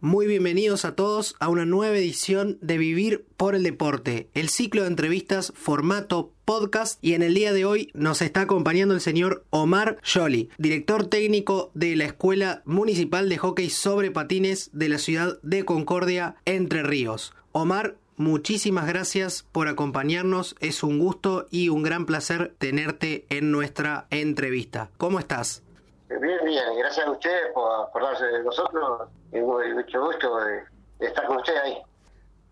Muy bienvenidos a todos a una nueva edición de Vivir por el Deporte, el ciclo de entrevistas formato podcast y en el día de hoy nos está acompañando el señor Omar Jolly, director técnico de la Escuela Municipal de Hockey sobre Patines de la ciudad de Concordia, Entre Ríos. Omar, muchísimas gracias por acompañarnos, es un gusto y un gran placer tenerte en nuestra entrevista. ¿Cómo estás? Bien, bien, gracias a ustedes por acordarse de nosotros y mucho gusto de, estar con ustedes ahí.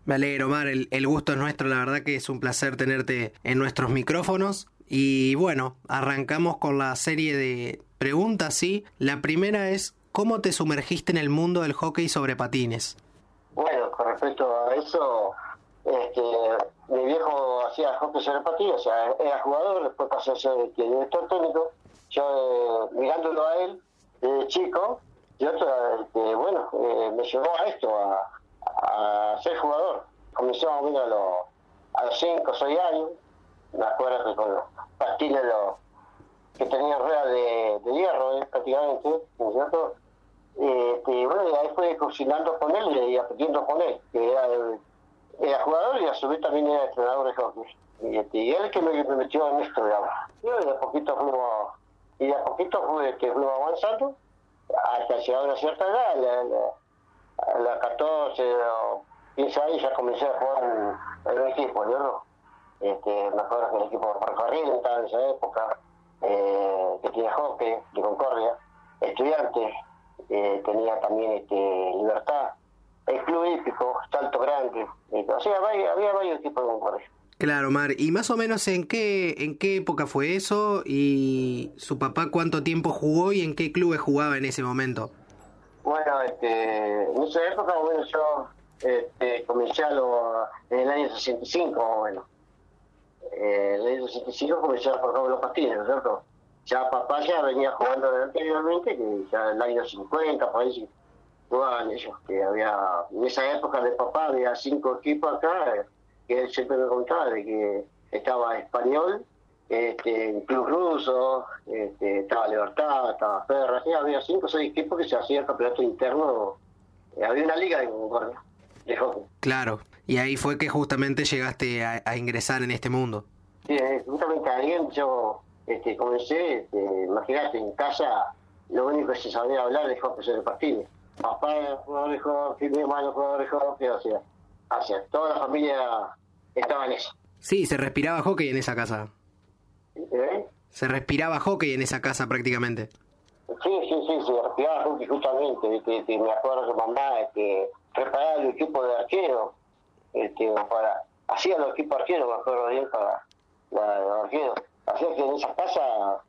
Me alegro, Omar, el, el, gusto es nuestro, la verdad que es un placer tenerte en nuestros micrófonos. Y bueno, arrancamos con la serie de preguntas, ¿sí? La primera es, ¿cómo te sumergiste en el mundo del hockey sobre patines? Bueno, con respecto a eso, este, mi viejo hacía hockey sobre patines, o sea, era jugador, después pasó a ser director técnico yo eh, mirándolo a él de chico, yo este, bueno, eh, me llevó a esto, a, ser jugador. Comenzó a, a, los, a los 5 o 6 años, me acuerdo que con los patines que tenían ruedas de, hierro eh, prácticamente, ¿no es cierto? Este, y bueno, ahí fue cocinando con él y aprendiendo con él, que era, era jugador y a su vez también era entrenador de hockey. Y, este, y él que me, metió en esto, digamos. Yo de a poquito fuimos y de a poquito fue que fuimos avanzando hasta llegar a una cierta edad, a la, 14 o 15 años ya comencé a jugar en, el equipo, ¿no? Este, me acuerdo que el equipo de ferrocarril estaba en esa época, eh, que tenía hockey de Concordia, estudiantes, eh, tenía también este, Libertad, el Club Hípico, Salto Grande, o sea, había, había varios equipos de Concordia. Claro, Mar. ¿Y más o menos en qué, en qué época fue eso? ¿Y su papá cuánto tiempo jugó y en qué clubes jugaba en ese momento? Bueno, este, en esa época, bueno, yo este, comencé a lo, en el año 65, bueno. Eh, en el año 65 comencé a jugar los patines, ¿no es cierto? Ya papá ya venía jugando anteriormente, que ya en el año 50, por ahí jugaban ellos, que había, en esa época de papá había cinco equipos acá, que él siempre me contaba de que estaba español, este, Club Ruso, este, estaba Libertad, estaba Ferra, había cinco o seis equipos que se hacían campeonato interno, había una liga de Concordia, de hockey. Claro, y ahí fue que justamente llegaste a, ingresar en este mundo. Sí, eh, justamente ahí yo este, comencé, este, imagínate, en casa lo único que se sabía hablar de hockey sobre patines. Papá era jugador de hockey, mi hermano jugador de hockey, o sea, hacia toda la familia estaba en eso. Sí, se respiraba hockey en esa casa. ¿Eh? Se respiraba hockey en esa casa prácticamente. Sí, sí, sí, se respiraba hockey justamente. Que, me acuerdo que mamá que preparaba el equipo de arquero. Este, para, hacía los equipos arqueros, me acuerdo bien, para los arqueros. Así que en esa casa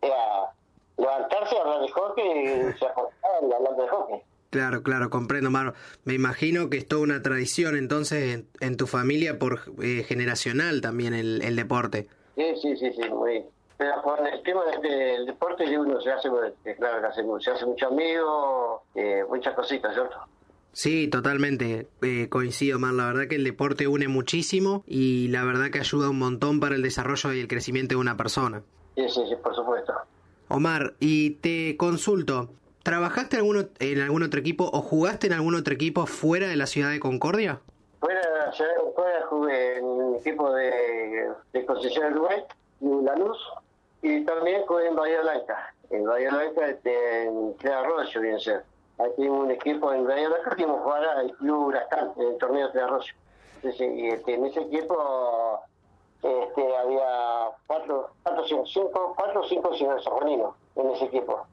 era levantarse, hablar de hockey y se acostaban hablando de hockey. Claro, claro, comprendo, Mar. Me imagino que es toda una tradición entonces en, tu familia por eh, generacional también el, el, deporte. Sí, sí, sí, sí, muy. Pero por el tema del deporte uno se hace, eh, claro, se hace, mucho amigo, eh, muchas cositas, ¿cierto? Sí, totalmente. coincido, Mar. La verdad que el deporte une muchísimo y la verdad que ayuda un montón para el desarrollo y el crecimiento de una persona. Sí, sí, sí, por supuesto. Omar, y te consulto, ¿Trabajaste en, alguno, en algún otro equipo o jugaste en algún otro equipo fuera de la ciudad de Concordia? Fuera Concordia jugué en un equipo de, de Concesión Uruguay, en Lanús, y también jugué en Bahía Blanca. En Bahía Blanca, este, en Tres Arroyo, bien ser. Tuvimos un equipo en Bahía Blanca que íbamos a jugar al Club Huracán, en el torneo de Tres Arroyo. Entonces, y este, en ese equipo este, había cuatro, cuatro, cinco, cuatro o cinco sanjuaninos en ese equipo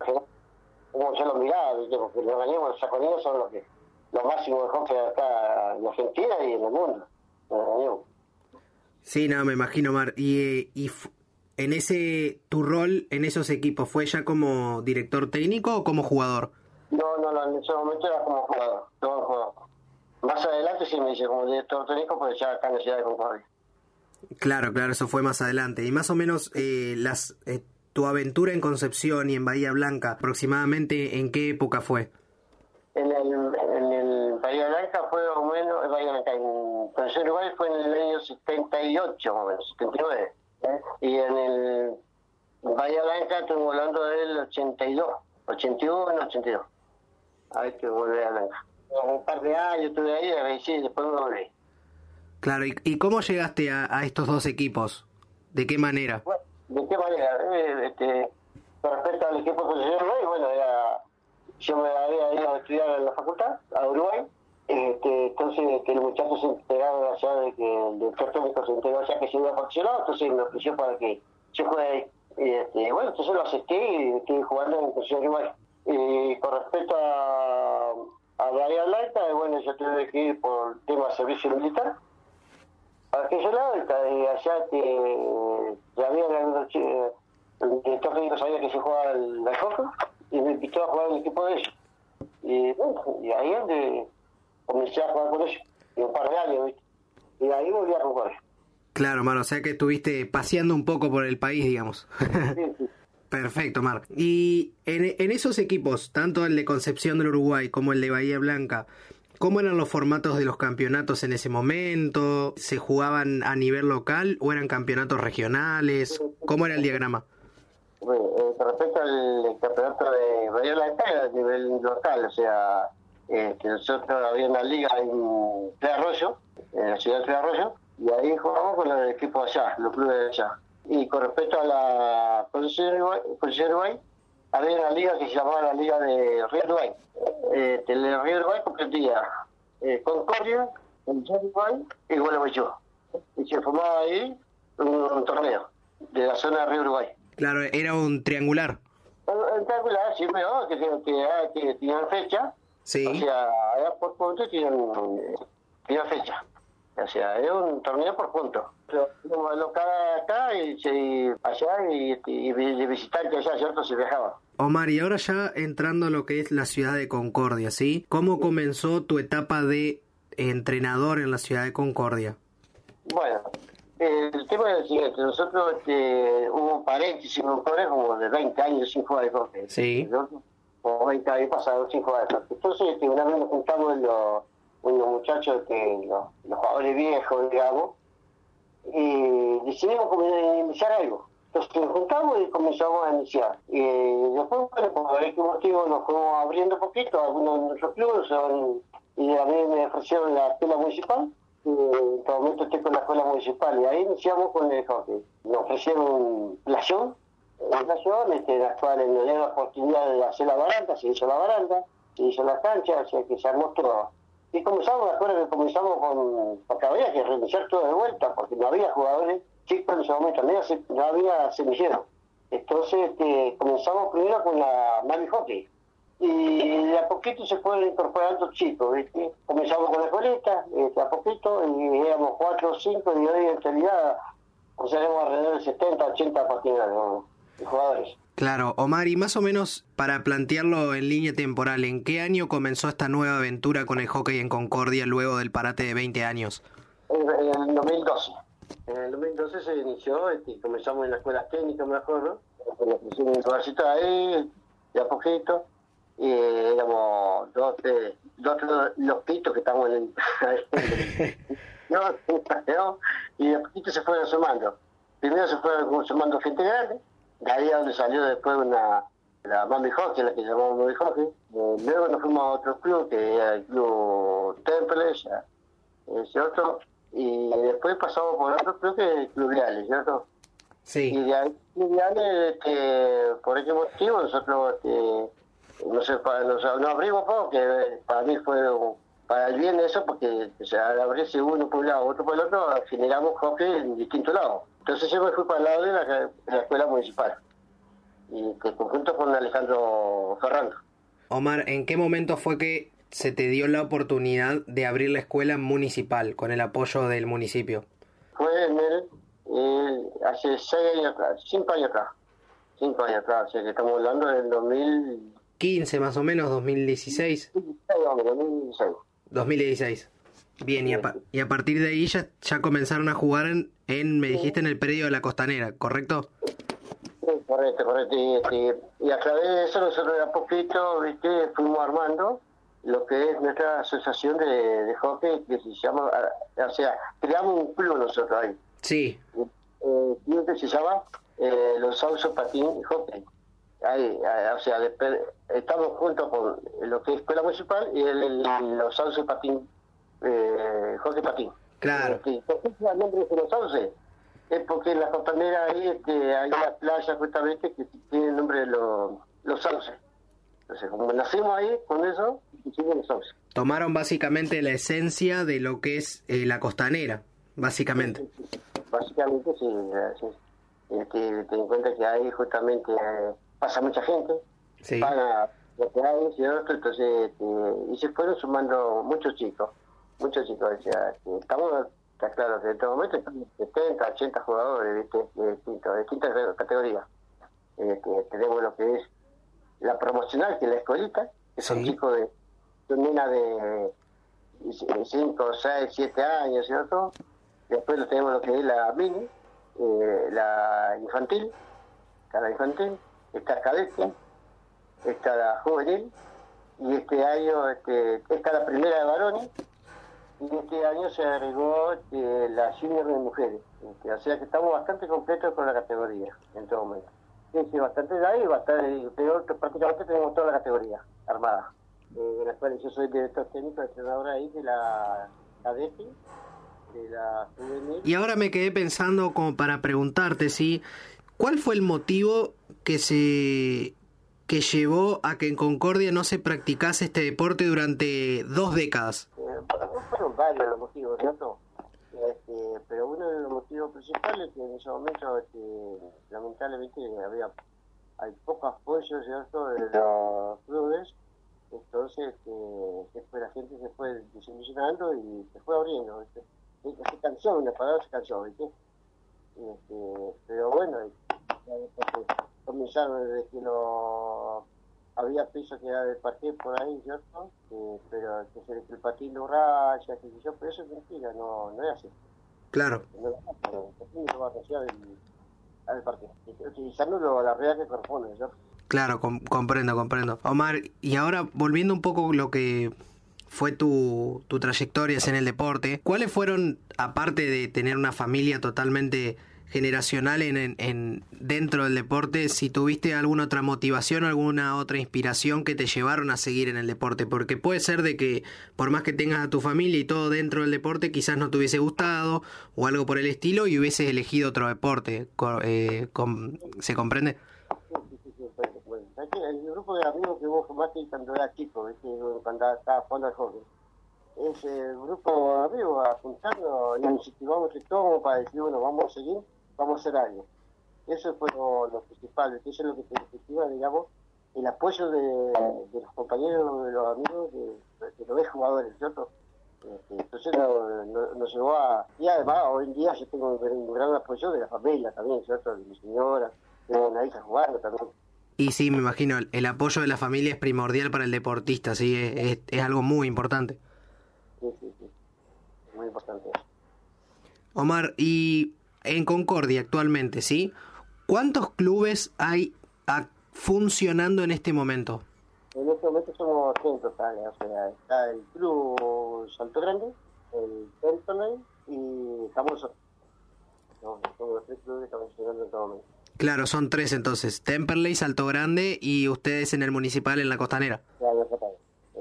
como yo lo miraba, porque los gallegos, los son los que los máximos de hockey acá en Argentina y en el mundo, los Sí, no, me imagino, Mar. Y, y en ese, tu rol en esos equipos, ¿fue ya como director técnico o como jugador? No, no, no, en ese momento era como jugador, todo jugador. Más adelante sí me dice como director técnico, pues ya acá en la ciudad de Concordia. Claro, claro, eso fue más adelante. Y más o menos eh, las eh, tu aventura en Concepción y en Bahía Blanca, aproximadamente en qué época fue? En el, en el Bahía Blanca fue más o menos, Bahía Blanca, en Concepción Uruguay fue en el año 78, más o menos, 79. ¿eh? Y en el Bahía Blanca estamos hablando del 82, 81, 82. A ver que volver a Blanca. un par de años estuve ahí, sí, después me volví. Claro, ¿y, y cómo llegaste a, a, estos dos equipos? ¿De qué manera? Bueno, ¿De qué manera? Eh, este, respecto al equipo profesional, bueno, era, yo me había ido a estudiar en la facultad, a Uruguay, este, entonces que los muchachos se enteraron allá de que el doctor técnico se enteró allá que se iba a funcionar, entonces me ofreció para que yo juegue este, bueno, entonces lo acepté y estoy jugando en posición igual. Y con respecto a, a Bahía Blanca, bueno, yo tuve que ir por tema de servicio militar. Para aquel lado, y allá que ya había el director técnico sabía que se jugaba el hockey y me invitó a jugar el equipo de ellos. Y bueno, y ahí es donde comencé a jugar con ellos, y un par de años, ¿viste? Y ahí volví a jugar. Claro, Mar, o sea que estuviste paseando un poco por el país, digamos. Sí, sí. Perfecto, Mar. Y en, en, esos equipos, tanto el de Concepción del Uruguay como el de Bahía Blanca, ¿cómo eran los formatos de los campeonatos en ese momento? ¿Se jugaban a nivel local o eran campeonatos regionales? ¿Cómo era el diagrama? Bueno, eh, respecto al campeonato de Bahía Blanca, era a nivel local, o sea, eh, nosotros había una liga en Tres Arroyo, en la ciudad de Tres Arroyo, y ahí jugamos con los equipos allá, los clubes de allá. Y con respecto a la posición de Uruguay había una liga que se llamaba la Liga de Río Uruguay. Eh, Río Uruguay comprendía eh, Concordia, el Uruguay y Gualeguaychú. Y se formaba ahí un, un, torneo de la zona de Río Uruguay. Claro, era un triangular. Un triangular, sí, pero que, que, que, que tenían fecha. Sí. O sea, allá por punto tenían, tenían fecha. O sea, es un torneo por puntos. Lo local acá y, y allá y, y, y visitante allá, ¿cierto? Se viajaba. Omar, y ahora ya entrando a lo que es la ciudad de Concordia, ¿sí? ¿Cómo comenzó tu etapa de entrenador en la ciudad de Concordia? Bueno, el tema es el siguiente. Nosotros este, hubo un paréntesis, un como de 20 años sin jugar de hockey. Sí. Como 20 años pasados sin jugar de hockey. Entonces, este, una vez nos juntamos en los unos muchachos que los, los, jugadores viejos, digamos, y decidimos iniciar algo. Entonces nos juntamos y comenzamos a iniciar. Y después, bueno, por este motivo nos fuimos abriendo poquito, algunos de nuestros clubes, y a mí me ofrecieron la escuela municipal, y en este momento estoy con la escuela municipal, y ahí iniciamos con el hockey. Nos ofrecieron un playón, un playón, este, la cual nos dieron la oportunidad de hacer la baranda, se hizo la baranda, se hizo la cancha, o sea que se armó todo y comenzamos, me acuerdo que comenzamos con, porque había que reiniciar todo de vuelta, porque no había jugadores chicos en ese momento, no había, no había semilleros. Entonces este, comenzamos primero con la Mami Hockey. Y de a poquito se fueron incorporando chicos, ¿viste? Comenzamos con la escuelita, este, a poquito, y éramos cuatro o cinco, y hoy en realidad, o sea, alrededor de 70, 80 partidas de jugadores. Claro, Omar, y más o menos para plantearlo en línea temporal, ¿en qué año comenzó esta nueva aventura con el hockey en Concordia luego del parate de 20 años? En, en el 2012. En el 2012 se inició, este, comenzamos en la escuela técnica, me acuerdo, con la prisión ahí, de a poquito, y éramos dos, eh, dos los pitos que estamos en el... no, no, y de a poquito se fueron sumando. Primero se fueron sumando gente grande, de ahí a donde salió después una la Mami Hockey, la que llamamos Mami Hockey. Eh, luego nos fuimos a otro club, que era el club Temple, ese otro, y después pasamos por otro club que es el Club Reales, ¿cierto? Sí. Y de ahí, Club Reales, este, por ese motivo, nosotros, este, no sé, para, nos, nos abrimos poco, que para mí fue para el bien eso, porque o sea, al abrirse uno por un lado, otro por el otro, generamos hockey en distintos lados. Entonces yo me fui para el lado de la, de la escuela municipal, y que conjunto con Alejandro Ferrando. Omar, ¿en qué momento fue que se te dio la oportunidad de abrir la escuela municipal con el apoyo del municipio? Fue en el, eh, hace seis años atrás, cinco años atrás, cinco años atrás, o sea que estamos hablando del 2015 más o menos, 2016. 2016. 2016. Bien, y a, y a, partir de ahí ya, ya comenzaron a jugar en, en, me dijiste, en el predio de la costanera, ¿correcto? Sí, correcto, correcto. Y, y, y, a través de eso nosotros de a poquito, viste, fuimos armando lo que es nuestra asociación de, de hockey, que se llama, o sea, creamos un club nosotros ahí. Sí. Eh, que se llama eh, Los Sausos Patín Hockey. Hay, o sea, estamos juntos con lo que es Escuela Municipal y el, los Sauce Patín, eh, Jorge Patín. Claro. Este, ¿Por qué el nombre de los Sauce? Es porque en la costanera ahí este, hay una playa justamente que tiene el nombre de los, los Sauce. Entonces, como nacimos ahí con eso, hicimos los Sauce. Tomaron básicamente la esencia de lo que es eh, la costanera, básicamente. Básicamente, sí. sí. Este, ten en cuenta que ahí justamente eh, pasa mucha gente, sí. paga lo que hay, ¿cierto? Entonces, este, y se fueron sumando muchos chicos, muchos chicos. Que estamos, está claro que en este momento estamos 70, 80 jugadores ¿viste? de, distintos, de distintas categorías. Este, tenemos lo que es la promocional, que es la escuelita, que son Sí. chicos de, son nenas de 5, 6, 7 años, ¿cierto? Después tenemos lo que es la mini, eh, la infantil, está la infantil, está cadete, está la juvenil, y este año este, está la primera de varones, y este año se agregó este, la junior de mujeres. Este, o sea que estamos bastante completos con la categoría en todo momento. Sí, bastante de ahí, bastante, pero prácticamente tenemos toda la categoría armada. Eh, yo soy director técnico, entrenador ahí de la de la. Y ahora me quedé pensando como para preguntarte, ¿sí? ¿Cuál fue el motivo que se que llevó a que en Concordia no se practicase este deporte durante dos décadas? Fueron varios los motivos, ¿cierto? Este, pero uno de los motivos principales es que en ese momento, este, lamentablemente, había hay poco apoyo, ¿cierto?, de los clubes. Entonces, este, la gente se fue desilusionando y se fue abriendo, Se cansó, una palabra se cansó, ¿viste? Este, pero bueno, comenzaron desde que no había piso que era del parque por ahí, ¿cierto? Eh, pero que se que el patín lo raya, que yo, pero eso es mentira, no, no es así. Claro, No, lo va a al parque, utilizándolo a la realidad que corresponde, ¿cierto? claro, com- comprendo, comprendo. Omar, y ahora volviendo un poco lo que fue tu, tu trayectoria en el deporte, ¿cuáles fueron, aparte de tener una familia totalmente generacional en, en, en- dentro del deporte, si tuviste alguna otra motivación, alguna otra inspiración que te llevaron a seguir en el deporte? Porque puede ser de que por más que tengas a tu familia y todo dentro del deporte, quizás no te hubiese gustado o algo por el estilo y hubieses elegido otro deporte. Eh, com- ¿Se comprende? El grupo de amigos que vos formaste cuando era chico, cuando estaba jugando al joven. Ese grupo de amigos a juntarnos y nos incentivamos para decir, bueno, vamos a seguir, vamos a hacer algo. Eso fue lo, lo principal, eso es lo que te incentiva, digamos, el apoyo de, de los compañeros, de los amigos, de, de los jugadores, ¿cierto? Este, Entonces nos, llevó a... Y además, hoy en día yo tengo un, un gran apoyo de la familia también, ¿cierto? De mi señora, tengo una hija jugando también. Y sí, me imagino, el, el apoyo de la familia es primordial para el deportista, sí, es, es- es algo muy importante. Sí, sí, sí. Muy importante. Omar, y en Concordia actualmente, ¿sí? ¿Cuántos clubes hay a- funcionando en este momento? En este momento somos tres en total, o sea, está el Club Salto Grande, el Temple y estamos nosotros. No, somos los tres clubes que funcionando en todo momento. Claro, son tres entonces, Temperley, Salto Grande y ustedes en el municipal en la costanera. Ya,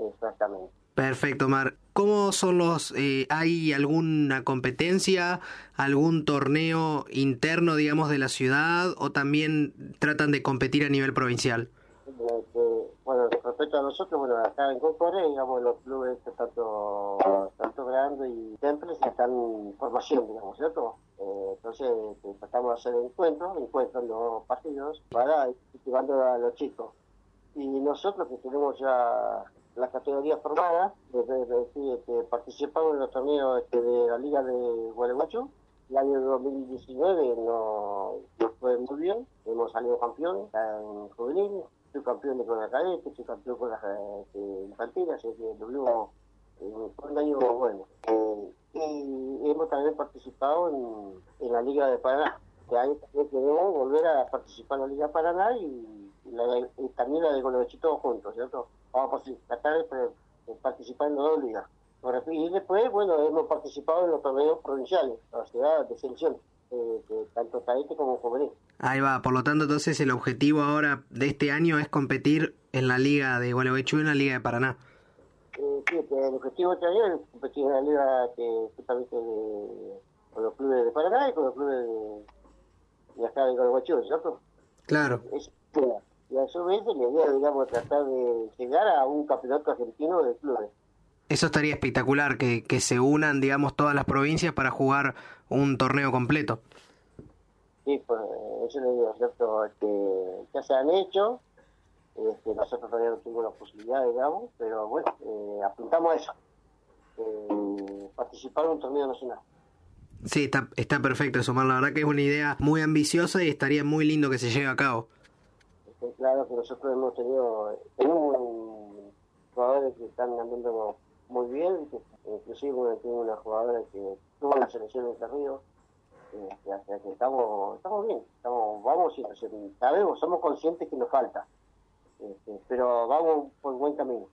Exactamente. Perfecto, Omar. ¿Cómo son los... eh, ¿Hay alguna competencia, algún torneo interno, digamos, de la ciudad o también tratan de competir a nivel provincial? Bueno, respecto a nosotros, bueno, acá en Concordia, digamos, los clubes tanto Salto Grande y Temples están en formación, digamos, ¿cierto? Eh, entonces, tratamos de hacer encuentros, encuentros en los partidos, para ir a los chicos. Y nosotros que tenemos ya la categoría formada, sí, este, participamos en los torneos este, de la Liga de Gualeguaychú. El año 2019 no, nos fue muy bien, hemos salido campeones en juvenil, fui campeón con la cadete, fui campeón con las este, infantiles, así que tuvimos eh, un año bueno. Eh, y hemos también participado en, en la Liga de Paraná. Este año también queremos volver a participar en la Liga de Paraná y, la también la de Colochito juntos, ¿cierto? Vamos a tratar de, participar en las dos ligas. Y después, bueno, hemos participado en los torneos provinciales, la ciudad de selección. eh, tanto cadete como juvenil. Ahí va, por lo tanto entonces el objetivo ahora de este año es competir en la liga de Gualeguaychú y en la liga de Paraná. Eh, sí, el objetivo de este año es competir en la liga que justamente de, con los clubes de Paraná y con los clubes de, de acá de Gualeguaychú, ¿cierto? Claro. Es, y a su vez la idea, digamos, tratar de llegar a un campeonato argentino de clubes. Eso estaría espectacular, que, que se unan, digamos, todas las provincias para jugar un torneo completo. Sí, pues eso le digo, ¿cierto? Que ya se han hecho, este, nosotros todavía no tuvimos la posibilidad, digamos, pero bueno, eh, apuntamos a eso, eh, participar en un torneo nacional. Sí, está, está perfecto eso. La verdad que es una idea muy ambiciosa y estaría muy lindo que se lleve a cabo. Este, claro que nosotros hemos tenido, tenemos jugadores que están andando muy bien, que, inclusive tengo una jugadora que tuvo la selección de Río, este, o sea que estamos, estamos bien, estamos, vamos y sabemos, somos conscientes que nos falta, este, pero vamos por buen camino.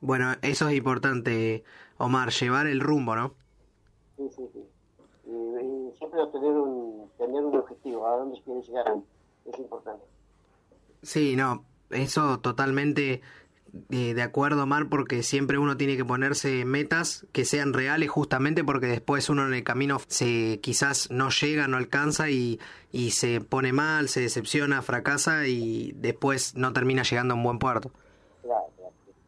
Bueno, eso es importante, Omar, llevar el rumbo, ¿no? Sí, sí, sí. Y, siempre tener un, tener un objetivo, a dónde quieres llegar, es importante. Sí, no, eso totalmente eh, de acuerdo, Omar, porque siempre uno tiene que ponerse metas que sean reales justamente porque después uno en el camino se quizás no llega, no alcanza y, y se pone mal, se decepciona, fracasa y después no termina llegando a un buen puerto.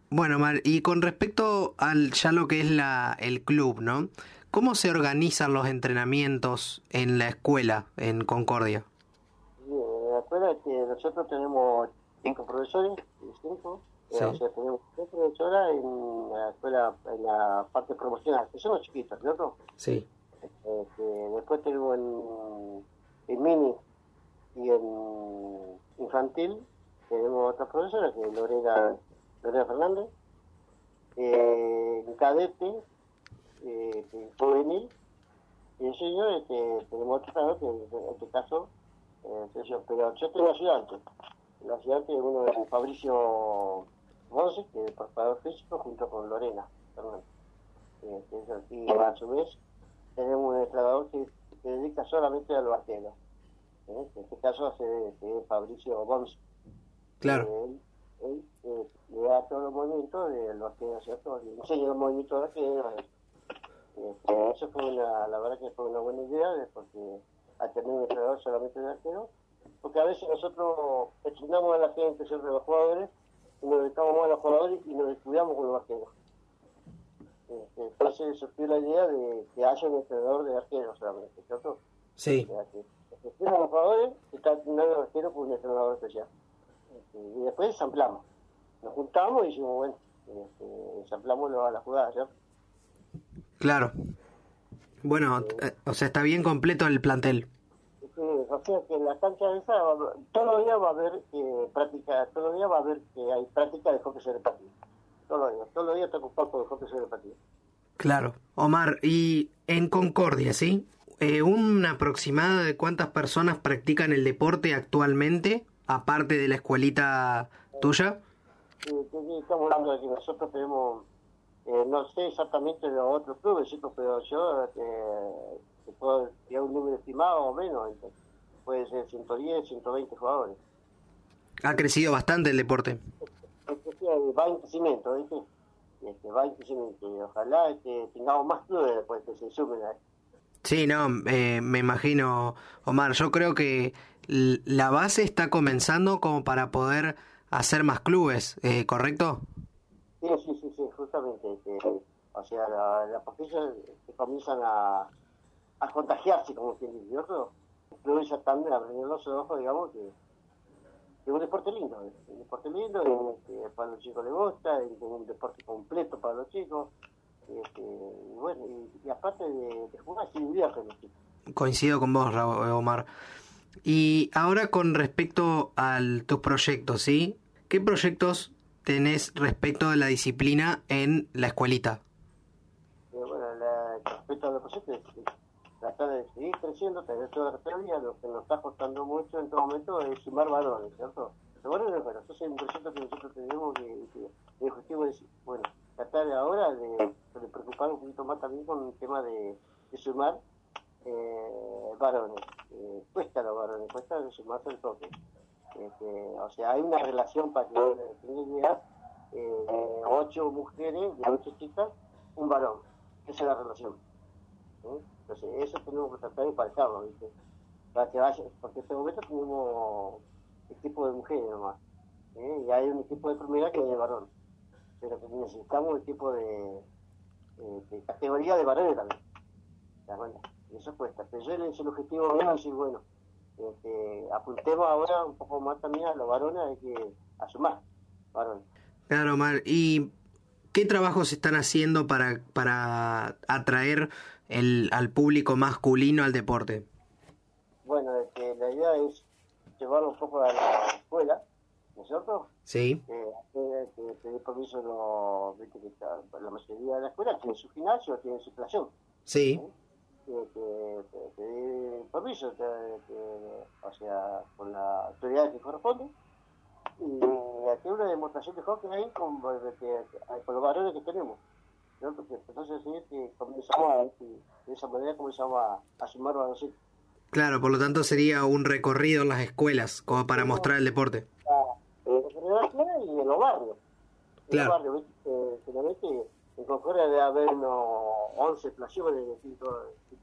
Bueno, Omar, y con respecto al ya lo que es la, el club, ¿no? ¿Cómo se organizan los entrenamientos en la escuela en Concordia? En escuela que nosotros tenemos cinco profesores, cinco, Sí. O sea, tenemos tres profesoras en la escuela, en la parte promocional, que son los chiquitos, ¿cierto? Sí. Este, después tenemos en, en mini y en infantil, tenemos otra profesora, que es Lorena, Lorena Fernández. Eh, en cadete, eh, juvenil, y en señor este, tenemos otro que en este caso, eh, pero yo tengo ayudante. El ayudante es uno de Fabricio Monse, que es preparador físico, junto con Lorena también. Este, y a su vez tenemos un entrenador que se dedica solamente a los arqueros. ¿eh? En este caso hace Fabricio Bons. Claro. Él, él eh, le da todos los movimientos de los arqueros, ¿cierto? Le enseña los movimientos de arqueros. Este, eso fue una, la verdad que fue una buena idea, porque al tener un entrenador solamente de arqueros, porque a veces nosotros entrenamos a la gente, siempre los jugadores, y nos dedicamos más a los jugadores y nos descuidamos con los arqueros. Este, entonces surgió la idea de que haya un entrenador de arqueros solamente, ¿cierto? Sí. O sea, que los jugadores está entrenando el arquero con un entrenador especial. Este, y después ensamblamos. Nos juntamos y dijimos, bueno, este, ensamblamos a la jugada, ¿cierto? Claro. Bueno, eh, o sea, está bien completo el plantel. Sí, o sea que en la cancha esa todos los días va a haber eh, práctica, todos los días va a haber que hay práctica de hockey sobre patio. Todos los días, todos los días está ocupado con hockey sobre patio. Claro. Omar, y en Concordia, ¿sí? Eh, ¿Un aproximado de cuántas personas practican el deporte actualmente, aparte de la escuelita tuya? Sí, estamos hablando de que nosotros tenemos, eh, no sé exactamente de los otros clubes, chicos, pero yo eh, te puedo tirar un número estimado o menos, puede ser 110, 120 jugadores. Ha crecido bastante el deporte. Va en crecimiento, ¿viste? Este, va en crecimiento y ojalá este, tengamos más clubes después que se sumen a Sí, no, eh, me imagino, Omar, yo creo que la base está comenzando como para poder hacer más clubes, eh, ¿correcto? Justamente. Este, o sea, las la se comienzan a, a contagiarse, como quien dice, ¿no? Ya están abriendo los ojos, digamos, que es un deporte lindo, es un deporte lindo, que para los chicos les gusta, es un deporte completo para los chicos. Este, y bueno, y, aparte de, de jugar, se divierten los chicos. Coincido con vos, Omar. Y ahora con respecto a tus proyectos, ¿sí? ¿Qué proyectos tenés respecto de la disciplina en la escuelita? Eh, bueno, la, respecto a los proyectos, tratar de seguir creciendo, tener toda la categoría, lo que nos está costando mucho en todo momento es sumar valores, ¿cierto? Pero bueno, eso es un proyecto que nosotros tenemos que, el objetivo es, bueno, tratar ahora de, de, preocupar un poquito más también con el tema de, sumar eh, varones. Eh, cuesta los varones, cuesta sumarse el toque. Este, o sea, hay una relación para que tenga idea, eh, ocho mujeres, ocho chicas, un varón. Esa es la relación. Entonces, eso tenemos que tratar de parejarlo, ¿viste? Para que vaya, porque en este momento tenemos equipo de mujeres nomás. ¿eh? Y hay un equipo de primera que es de varón. Pero necesitamos un equipo de, de, categoría de varones también. ¿Te Eso cuesta. Pero yo el objetivo mío es decir, bueno, este, apuntemos ahora un poco más también a los varones, hay que asumar varones. Claro, Omar. ¿Y qué trabajos están haciendo para, para atraer el, al público masculino al deporte? Bueno, este, la idea es llevarlo un poco a la escuela, ¿no es cierto? Sí. Eh, pedir permiso, lo, la mayoría de la escuela tiene su gimnasio, tiene su plación. Sí. Que, pedir permiso, o sea, con la autoridad que corresponde y aquí una demostración de hockey ahí con, con los varones que tenemos. Entonces, sí, que comenzamos a, de esa manera comenzamos a, a sumar a los Claro, por lo tanto sería un recorrido en las escuelas, como para mostrar el deporte. En las escuelas y en los barrios. En claro. los barrios, ¿viste? En Concordia debe haber unos 11 playones de distintos,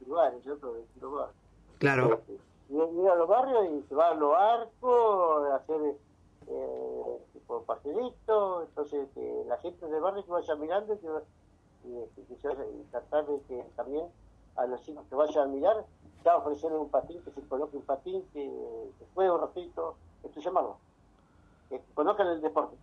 lugares, ¿cierto? De distintos lugares. Claro. Y, a los barrios y se van a los arcos, a hacer eh, tipo partidito, entonces que la gente del barrio que vaya mirando y, que, que, y tratar de que también a los chicos que vayan a mirar, ya ofrecerles un patín, que se coloque un patín, que, que juegue un ratito, esto llamado, que conozcan el deporte.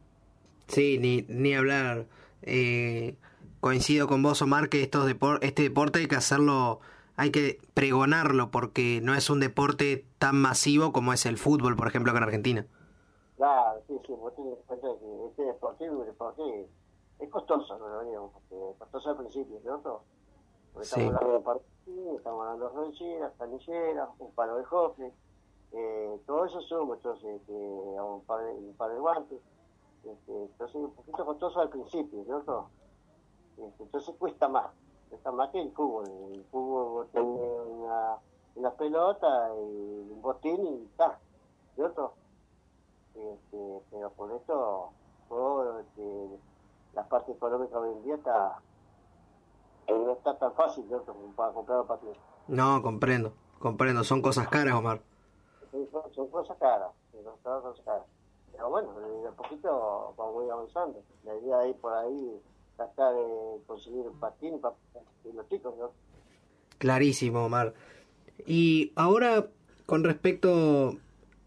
Sí, ni, ni hablar. Eh, coincido con vos, Omar, que estos depor este deporte hay que hacerlo, hay que pregonarlo, porque no es un deporte tan masivo como es el fútbol, por ejemplo, acá en Argentina. Claro, sí, sí, vos tenés que que este deporte, deporte es costoso, ¿no? Digamos, porque costoso al principio, ¿cierto? Porque estamos hablando de partidos, estamos hablando de rancheras, canilleras, un palo de hockey, eh, todo eso suma, entonces, este, un, par de, un par de guantes, este, entonces un poquito costoso al principio, ¿cierto? Este, entonces cuesta más, cuesta más que el fútbol, el fútbol tiene una, una pelota y un botín y está, ¿cierto? Este, pero por eso todo este, la parte económica hoy en día está no está tan fácil para comprar un patín. No, comprendo, comprendo, son cosas caras, Omar. son, cosas caras, son cosas caras. Pero bueno, de a poquito vamos a ir avanzando. La idea de ir por ahí, tratar de conseguir patín para los chicos, ¿no? Clarísimo, Omar. Y ahora, con respecto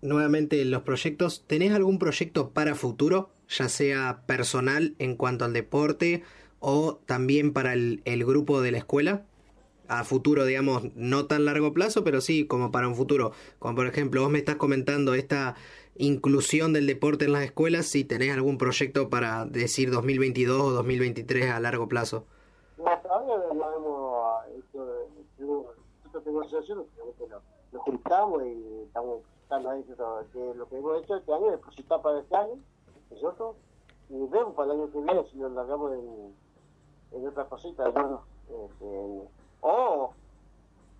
nuevamente los proyectos, ¿tenés algún proyecto para futuro, ya sea personal en cuanto al deporte o también para el, el grupo de la escuela? A futuro, digamos, no tan largo plazo, pero sí como para un futuro. Como por ejemplo, vos me estás comentando esta inclusión del deporte en las escuelas, si tenés algún proyecto para decir 2022 o 2023 a largo plazo. No, todavía hemos hecho, nosotros tenemos nos juntamos y estamos que lo que hemos hecho este año es depositar para este año, ¿cierto? Y vemos para el año que viene si lo largamos en, en otras cositas, ¿no? Este, o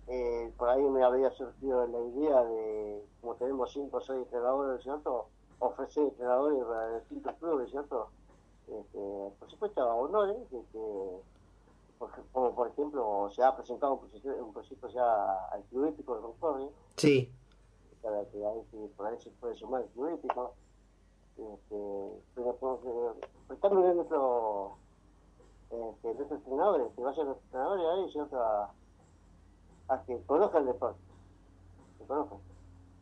eh, por ahí me había surgido la idea de, como tenemos cinco o seis entrenadores, ¿cierto? Ofrecer entrenadores para distintos clubes, ¿cierto? Este, por supuesto, honores, que, que como por ejemplo se ha presentado un proyecto, un proyecto ya al Club Épico de Concordia. Sí para que ahí por ahí se puede sumar el político. Este, pero viendo nuestro, este, nuestros entrenadores, que vayan los entrenadores ahí ¿cierto? A, a que conozcan el deporte, que conozcan.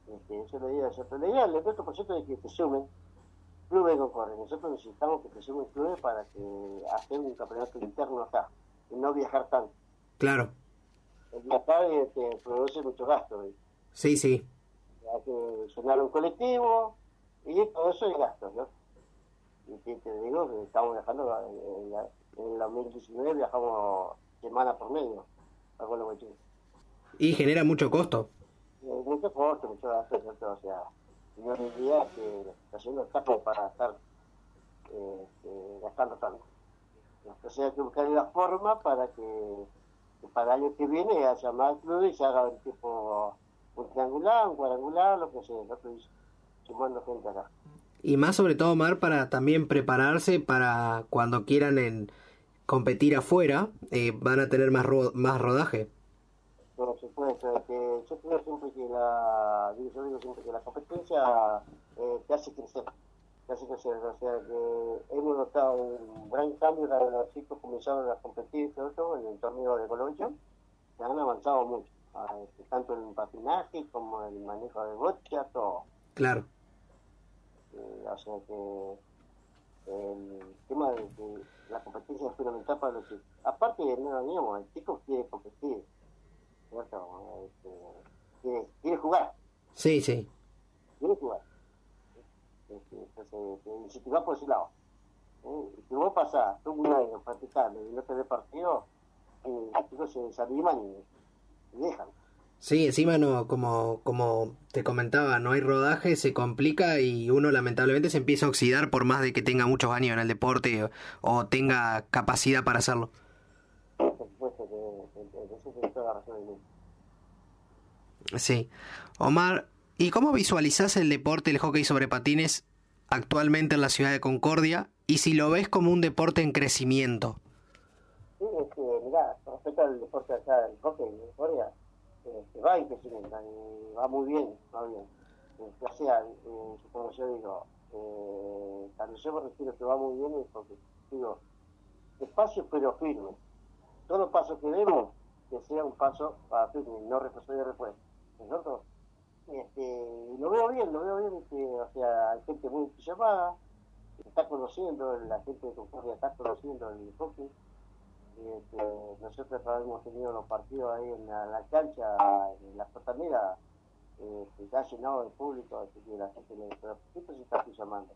Este, eso le digo, ¿cierto? La idea de nuestro proyecto es que te sumen clubes Concordia. Nosotros necesitamos que te sumen clubes para que hacer un campeonato interno acá y no viajar tanto. Claro. El viajar este, produce mucho gasto. Sí, sí hay que llenar un colectivo y todo eso es gasto, ¿no? Y te, digo que estamos viajando, en, la, en 2019 viajamos semana por medio, Y genera mucho costo. Eh, mucho costo, mucho gasto. O sea, yo diría que haciendo el para estar eh, eh, gastando tanto. Entonces hay que buscar la forma para que para el año que viene haya más clubes y se haga un tipo un triangular, un cuadrangular, lo que sea, lo que sumando gente acá. Y más sobre todo, Mar, para también prepararse para cuando quieran en competir afuera, eh, van a tener más, más rodaje. Por supuesto, que yo creo siempre que la, yo digo siempre que la competencia eh, te hace crecer, te hace crecer, o sea que hemos notado un gran cambio cuando los chicos comenzaron a competir en el torneo de Colombia, que han avanzado mucho, este, tanto en el patinaje como en el manejo de bocha, todo. Claro. Eh, o sea que el tema de, la competencia es fundamental para los chicos. Aparte, no digamos, el chico quiere competir, ¿cierto? Este, quiere, jugar. Sí, sí. Quiere jugar. Este, entonces, si te vas por ese lado, ¿eh? si vos pasás todo un año practicando y no te ves partido, eh, los chicos se desaniman y, y dejan. Sí, encima no, como, como te comentaba, no hay rodaje, se complica y uno lamentablemente se empieza a oxidar por más de que tenga muchos años en el deporte o, tenga capacidad para hacerlo. Sí. Omar, ¿y cómo visualizás el deporte, el hockey sobre patines actualmente en la ciudad de Concordia? Y si lo ves como un deporte en crecimiento. Sí, es que, mirá, respecto al deporte acá, el hockey en Concordia, este, va y va muy bien, va bien. sea, eh, como yo digo, eh, cuando yo me refiero que va muy bien es porque, digo, despacio pero firme. Todos los pasos que demos, que sea un paso para firme, no retroceder después. ¿Nosotros? Este, lo veo bien, lo veo bien, este, o sea, hay gente muy llamada, está conociendo, la gente de Concordia está conociendo el hockey, este, nosotros hemos tenido los partidos ahí en la, cancha, en la costanera, eh, está llenado de público, así que la gente pero siempre se está llamando.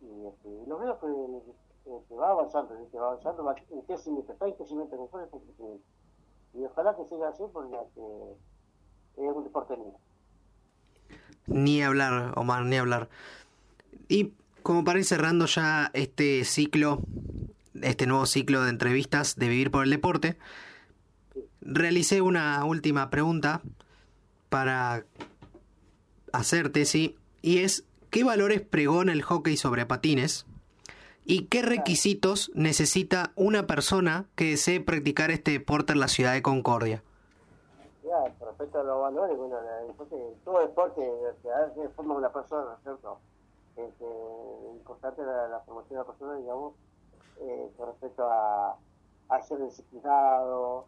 Y, este, y lo veo que, va avanzando, que va avanzando, va en crecimiento, está en crecimiento, en crecimiento. Y ojalá que siga así porque es un deporte lindo. Ni hablar, Omar, ni hablar. Y como para ir cerrando ya este ciclo este nuevo ciclo de entrevistas de Vivir por el Deporte, realicé una última pregunta para hacerte, sí, y es, ¿qué valores pregona el hockey sobre patines? ¿Y qué requisitos necesita una persona que desee practicar este deporte en la ciudad de Concordia? Ya, respecto a los valores, bueno, todo deporte se forma una persona, ¿cierto? Es importante la, la formación de la persona, digamos, eh, con respecto a, a ser disciplinado,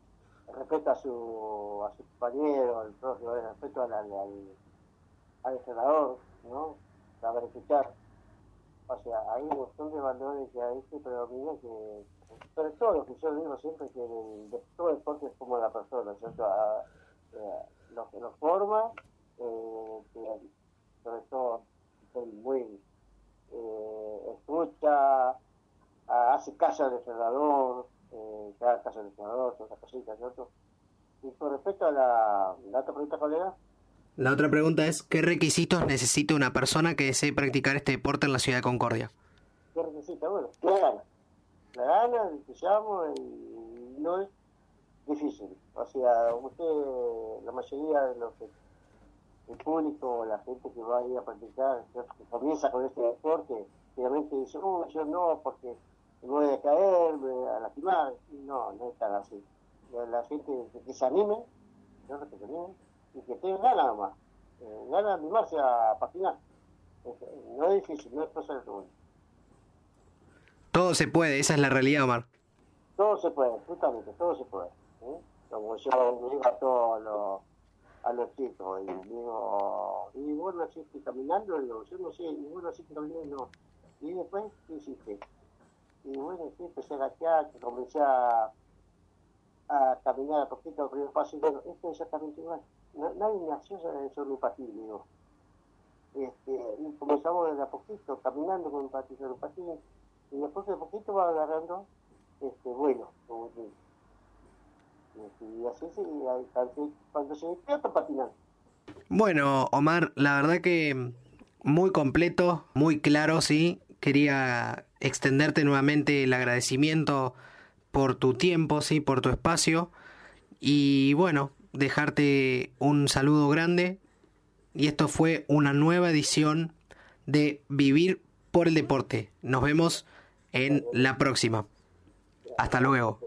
respecto a su, a su compañero, al propio, respecto al, al, al, entrenador, ¿no? Saber escuchar. O sea, hay un montón de valores que hay que predominan que, sobre todo lo que yo digo siempre, que el, todo deporte es como la persona, ¿cierto? A, eh, lo que lo forma, eh, sobre todo, muy eh, escucha, hace caso al entrenador, eh, caso al entrenador, todas esas cositas, ¿cierto? Y con respecto a la, la otra pregunta, colega. La otra pregunta es, ¿qué requisitos necesita una persona que desee practicar este deporte en la ciudad de Concordia? ¿Qué necesita? Bueno, la gana. La gana, el entusiasmo, y no es difícil. O sea, usted, la mayoría de los el público, la gente que va a ir a practicar, que comienza con este deporte, obviamente dice, oh, yo no, porque me voy a caer, me voy a lastimar. No, no es tan así. La gente que se anime, que se anime, y que tenga ganas nomás. Eh, ganas de animarse a patinar. No es difícil, no es cosa de todo. Todo se puede, esa es la realidad, Omar. Todo se puede, justamente, todo se puede. ¿eh? Como yo digo a todos los a los chicos y digo, y bueno, así estoy caminando, digo, yo no sé, y bueno, así caminando, y después, ¿qué hiciste? Y bueno, sí, empecé a gatear, comencé a, a caminar a poquito al primer paso, y bueno, esto es exactamente igual. Nadie sobre un patín, digo. Este, y comenzamos desde a poquito, caminando con un patín, y después de poquito va agarrando este, bueno, como. Este, y así, sí, cuando se despierta patinando. Bueno, Omar, la verdad que muy completo, muy claro, sí quería extenderte nuevamente el agradecimiento por tu tiempo, sí, por tu espacio. Y bueno, dejarte un saludo grande. Y esto fue una nueva edición de Vivir por el Deporte. Nos vemos en la próxima. Hasta luego.